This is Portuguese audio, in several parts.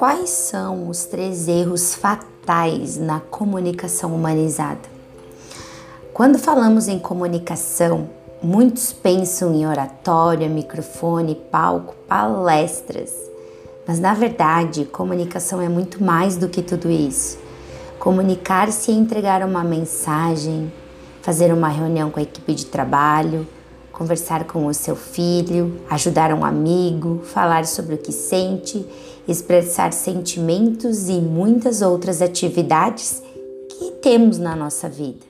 Quais são os três erros fatais na comunicação humanizada? Quando falamos em comunicação, muitos pensam em oratória, microfone, palco, palestras. Mas na verdade, comunicação é muito mais do que tudo isso. Comunicar-se é entregar uma mensagem, fazer uma reunião com a equipe de trabalho, conversar com o seu filho, ajudar um amigo, falar sobre o que sente, expressar sentimentos e muitas outras atividades que temos na nossa vida.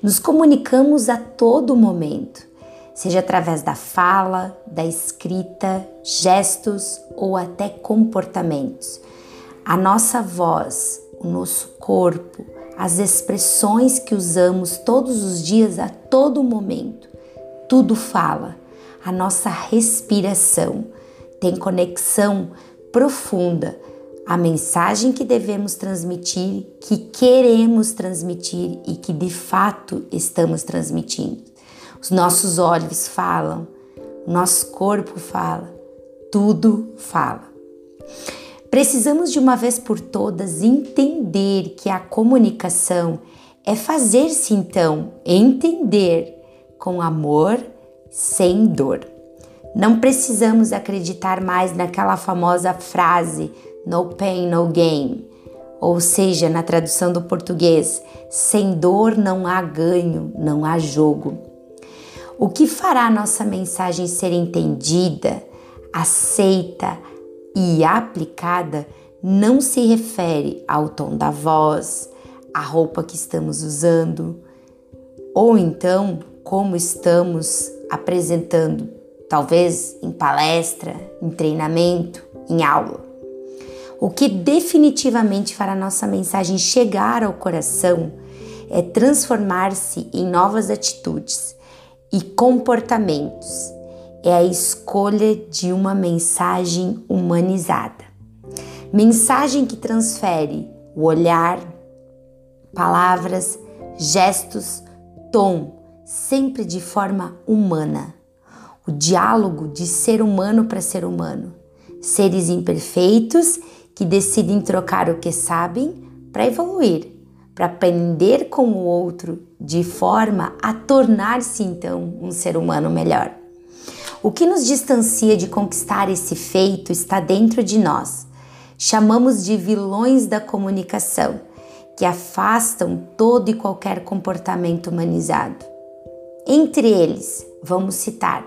Nos comunicamos a todo momento, seja através da fala, da escrita, gestos ou até comportamentos. A nossa voz, o nosso corpo, as expressões que usamos todos os dias a todo momento tudo fala. A nossa respiração tem conexão profunda. A mensagem que devemos transmitir, que queremos transmitir e que de fato estamos transmitindo. Os nossos olhos falam, nosso corpo fala, tudo fala. Precisamos de uma vez por todas entender que a comunicação é fazer-se então entender com amor, sem dor. Não precisamos acreditar mais naquela famosa frase no pain, no gain, ou seja, na tradução do português, sem dor não há ganho, não há jogo. O que fará nossa mensagem ser entendida, aceita e aplicada não se refere ao tom da voz, à roupa que estamos usando, ou então como estamos apresentando, talvez em palestra, em treinamento, em aula. O que definitivamente fará nossa mensagem chegar ao coração é transformar-se em novas atitudes e comportamentos. É a escolha de uma mensagem humanizada. Mensagem que transfere o olhar, palavras, gestos, tom sempre de forma humana. O diálogo de ser humano para ser humano. Seres imperfeitos que decidem trocar o que sabem para evoluir, para aprender com o outro de forma a tornar-se então um ser humano melhor. O que nos distancia de conquistar esse feito está dentro de nós. Chamamos de vilões da comunicação, que afastam todo e qualquer comportamento humanizado. Entre eles, vamos citar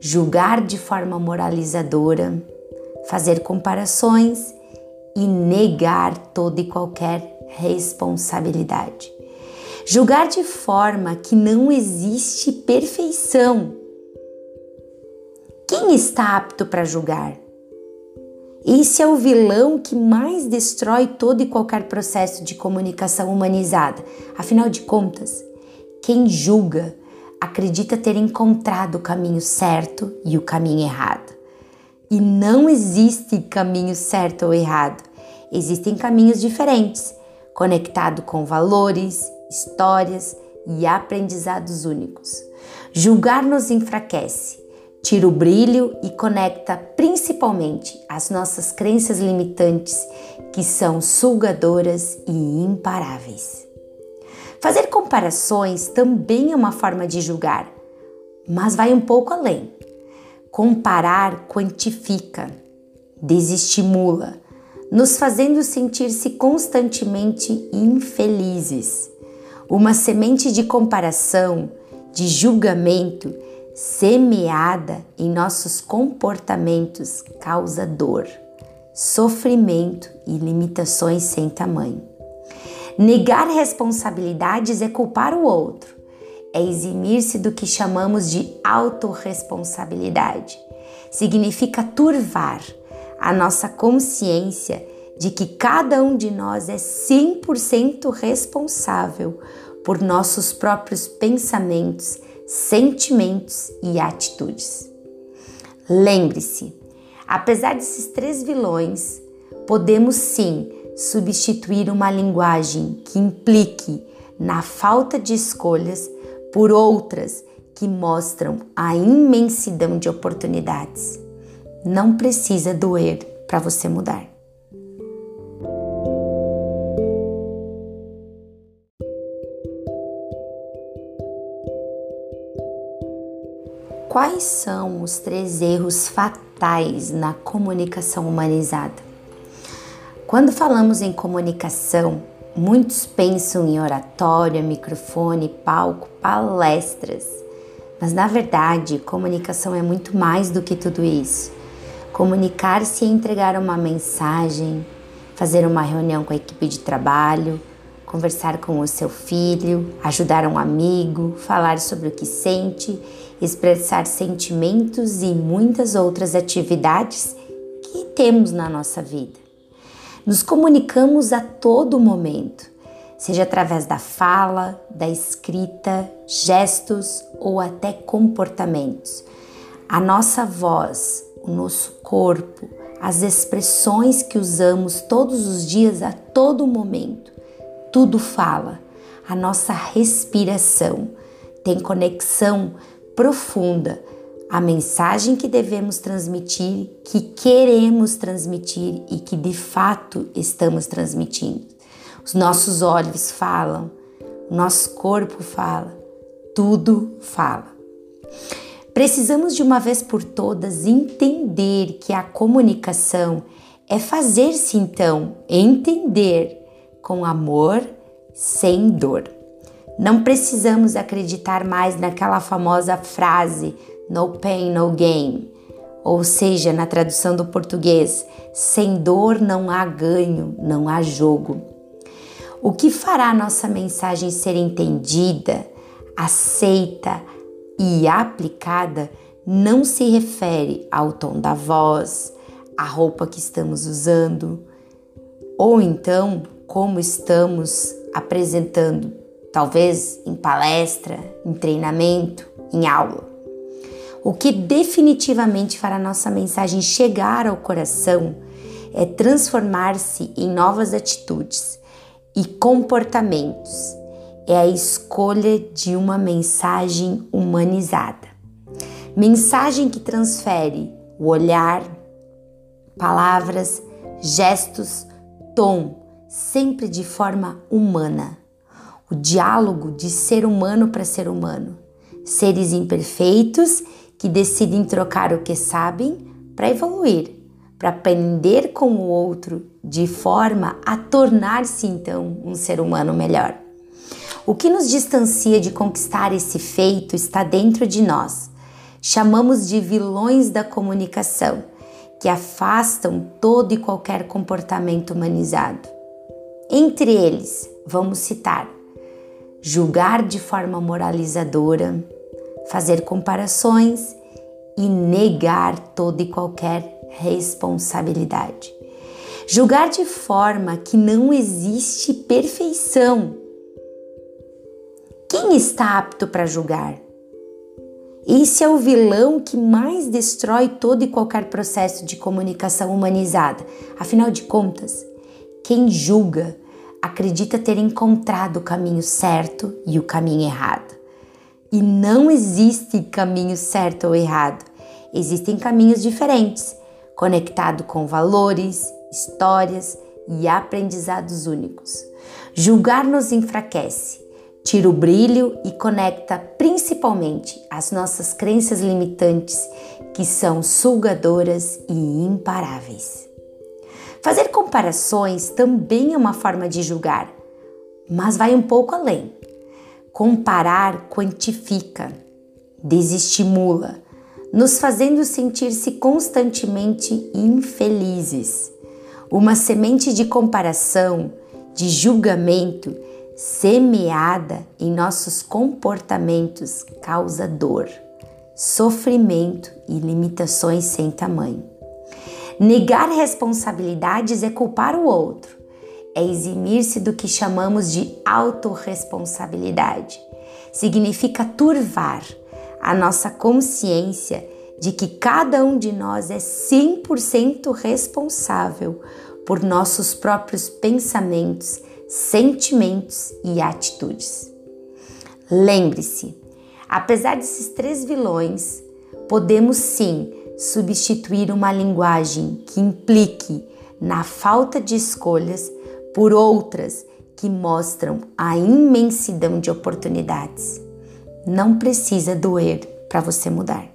julgar de forma moralizadora, fazer comparações e negar toda e qualquer responsabilidade. Julgar de forma que não existe perfeição. Quem está apto para julgar? Esse é o vilão que mais destrói todo e qualquer processo de comunicação humanizada. Afinal de contas, quem julga acredita ter encontrado o caminho certo e o caminho errado. E não existe caminho certo ou errado. Existem caminhos diferentes, conectados com valores, histórias e aprendizados únicos. Julgar nos enfraquece, tira o brilho e conecta principalmente as nossas crenças limitantes, que são sugadoras e imparáveis. Fazer comparações também é uma forma de julgar, mas vai um pouco além. Comparar quantifica, desestimula, nos fazendo sentir-se constantemente infelizes. Uma semente de comparação, de julgamento, semeada em nossos comportamentos causa dor, sofrimento e limitações sem tamanho. Negar responsabilidades é culpar o outro, é eximir-se do que chamamos de autorresponsabilidade. Significa turvar a nossa consciência de que cada um de nós é 100% responsável por nossos próprios pensamentos, sentimentos e atitudes. Lembre-se, apesar desses três vilões, podemos sim substituir uma linguagem que implique na falta de escolhas por outras que mostram a imensidão de oportunidades. Não precisa doer para você mudar. Quais são os três erros fatais na comunicação humanizada? Quando falamos em comunicação, muitos pensam em oratória, microfone, palco, palestras. Mas na verdade, comunicação é muito mais do que tudo isso. Comunicar-se é entregar uma mensagem, fazer uma reunião com a equipe de trabalho, conversar com o seu filho, ajudar um amigo, falar sobre o que sente, expressar sentimentos e muitas outras atividades que temos na nossa vida. Nos comunicamos a todo momento, seja através da fala, da escrita, gestos ou até comportamentos. A nossa voz, o nosso corpo, as expressões que usamos todos os dias a todo momento tudo fala. A nossa respiração tem conexão profunda. A mensagem que devemos transmitir, que queremos transmitir e que de fato estamos transmitindo. Os nossos olhos falam, nosso corpo fala, tudo fala. Precisamos de uma vez por todas entender que a comunicação é fazer-se então entender com amor, sem dor. Não precisamos acreditar mais naquela famosa frase no pain, no gain, ou seja, na tradução do português, sem dor não há ganho, não há jogo. O que fará nossa mensagem ser entendida, aceita e aplicada não se refere ao tom da voz, à roupa que estamos usando, ou então como estamos apresentando, talvez em palestra, em treinamento, em aula. O que definitivamente fará nossa mensagem chegar ao coração é transformar-se em novas atitudes e comportamentos. É a escolha de uma mensagem humanizada. Mensagem que transfere o olhar, palavras, gestos, tom sempre de forma humana. O diálogo de ser humano para ser humano. Seres imperfeitos que decidem trocar o que sabem para evoluir, para aprender com o outro de forma a tornar-se então um ser humano melhor. O que nos distancia de conquistar esse feito está dentro de nós. Chamamos de vilões da comunicação, que afastam todo e qualquer comportamento humanizado. Entre eles, vamos citar: julgar de forma moralizadora, fazer comparações e negar toda e qualquer responsabilidade. Julgar de forma que não existe perfeição. Quem está apto para julgar? Esse é o vilão que mais destrói todo e qualquer processo de comunicação humanizada. Afinal de contas, quem julga acredita ter encontrado o caminho certo e o caminho errado. E não existe caminho certo ou errado. Existem caminhos diferentes, conectados com valores, histórias e aprendizados únicos. Julgar nos enfraquece, tira o brilho e conecta principalmente as nossas crenças limitantes, que são sugadoras e imparáveis. Fazer comparações também é uma forma de julgar, mas vai um pouco além. Comparar quantifica, desestimula, nos fazendo sentir-se constantemente infelizes. Uma semente de comparação, de julgamento, semeada em nossos comportamentos causa dor, sofrimento e limitações sem tamanho. Negar responsabilidades é culpar o outro, é eximir-se do que chamamos de autorresponsabilidade. Significa turvar a nossa consciência de que cada um de nós é 100% responsável por nossos próprios pensamentos, sentimentos e atitudes. Lembre-se, apesar desses três vilões, podemos sim substituir uma linguagem que implique na falta de escolhas por outras que mostram a imensidão de oportunidades. Não precisa doer para você mudar.